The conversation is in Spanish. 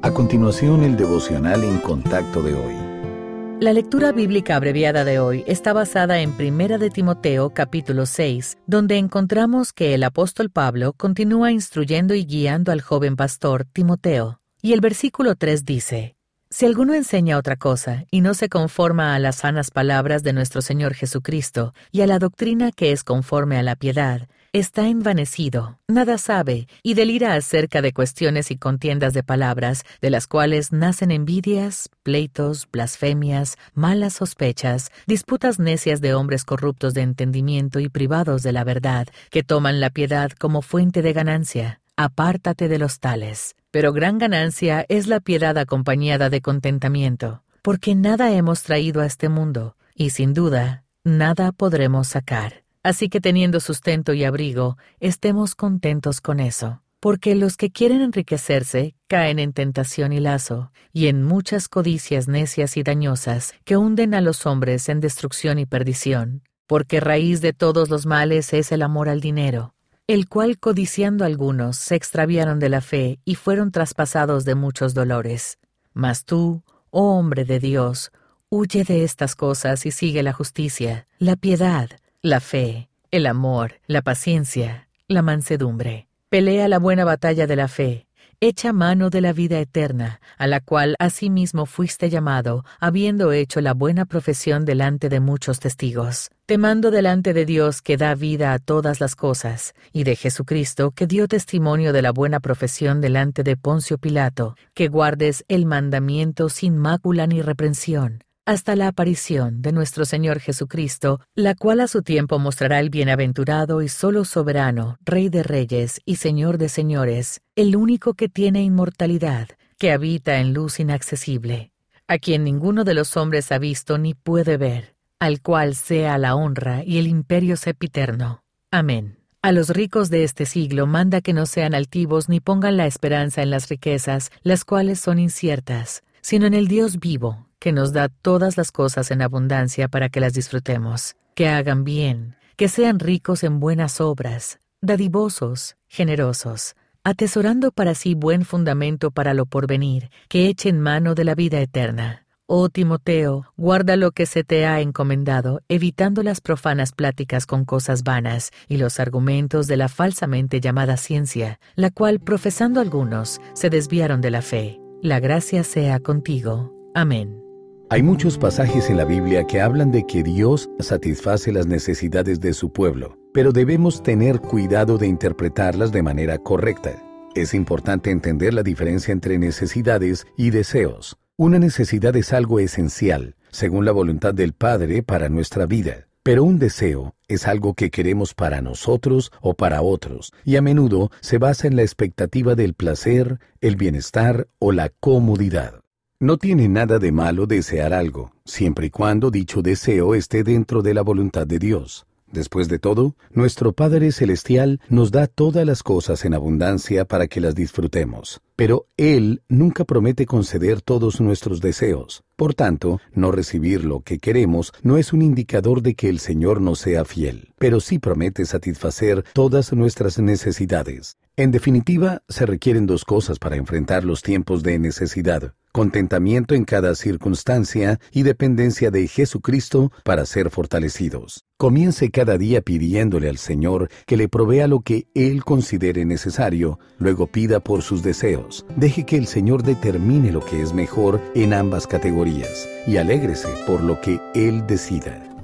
A continuación, el devocional en contacto de hoy. La lectura bíblica abreviada de hoy está basada en Primera de Timoteo capítulo 6, donde encontramos que el apóstol Pablo continúa instruyendo y guiando al joven pastor Timoteo. Y el versículo 3 dice, Si alguno enseña otra cosa y no se conforma a las sanas palabras de nuestro Señor Jesucristo y a la doctrina que es conforme a la piedad, está envanecido, nada sabe y delira acerca de cuestiones y contiendas de palabras, de las cuales nacen envidias, pleitos, blasfemias, malas sospechas, disputas necias de hombres corruptos de entendimiento y privados de la verdad, que toman la piedad como fuente de ganancia. Apártate de los tales. Pero gran ganancia es la piedad acompañada de contentamiento, porque nada hemos traído a este mundo, y sin duda, nada podremos sacar. Así que teniendo sustento y abrigo, estemos contentos con eso, porque los que quieren enriquecerse caen en tentación y lazo, y en muchas codicias necias y dañosas que hunden a los hombres en destrucción y perdición, porque raíz de todos los males es el amor al dinero, el cual codiciando algunos se extraviaron de la fe y fueron traspasados de muchos dolores. Mas tú, oh hombre de Dios, huye de estas cosas y sigue la justicia, la piedad, la fe, el amor, la paciencia, la mansedumbre. Pelea la buena batalla de la fe. Echa mano de la vida eterna, a la cual asimismo fuiste llamado, habiendo hecho la buena profesión delante de muchos testigos. Te mando delante de Dios que da vida a todas las cosas, y de Jesucristo que dio testimonio de la buena profesión delante de Poncio Pilato, que guardes el mandamiento sin mácula ni reprensión hasta la aparición de nuestro Señor Jesucristo, la cual a su tiempo mostrará el bienaventurado y solo soberano, Rey de reyes y Señor de señores, el único que tiene inmortalidad, que habita en luz inaccesible, a quien ninguno de los hombres ha visto ni puede ver, al cual sea la honra y el imperio sepiterno. Amén. A los ricos de este siglo manda que no sean altivos ni pongan la esperanza en las riquezas, las cuales son inciertas, sino en el Dios vivo, que nos da todas las cosas en abundancia para que las disfrutemos, que hagan bien, que sean ricos en buenas obras, dadivosos, generosos, atesorando para sí buen fundamento para lo porvenir, que echen mano de la vida eterna. Oh Timoteo, guarda lo que se te ha encomendado, evitando las profanas pláticas con cosas vanas y los argumentos de la falsamente llamada ciencia, la cual, profesando algunos, se desviaron de la fe. La gracia sea contigo. Amén. Hay muchos pasajes en la Biblia que hablan de que Dios satisface las necesidades de su pueblo, pero debemos tener cuidado de interpretarlas de manera correcta. Es importante entender la diferencia entre necesidades y deseos. Una necesidad es algo esencial, según la voluntad del Padre para nuestra vida, pero un deseo es algo que queremos para nosotros o para otros, y a menudo se basa en la expectativa del placer, el bienestar o la comodidad. No tiene nada de malo desear algo, siempre y cuando dicho deseo esté dentro de la voluntad de Dios. Después de todo, nuestro Padre Celestial nos da todas las cosas en abundancia para que las disfrutemos, pero Él nunca promete conceder todos nuestros deseos. Por tanto, no recibir lo que queremos no es un indicador de que el Señor no sea fiel, pero sí promete satisfacer todas nuestras necesidades. En definitiva, se requieren dos cosas para enfrentar los tiempos de necesidad contentamiento en cada circunstancia y dependencia de Jesucristo para ser fortalecidos. Comience cada día pidiéndole al Señor que le provea lo que Él considere necesario, luego pida por sus deseos. Deje que el Señor determine lo que es mejor en ambas categorías y alégrese por lo que Él decida.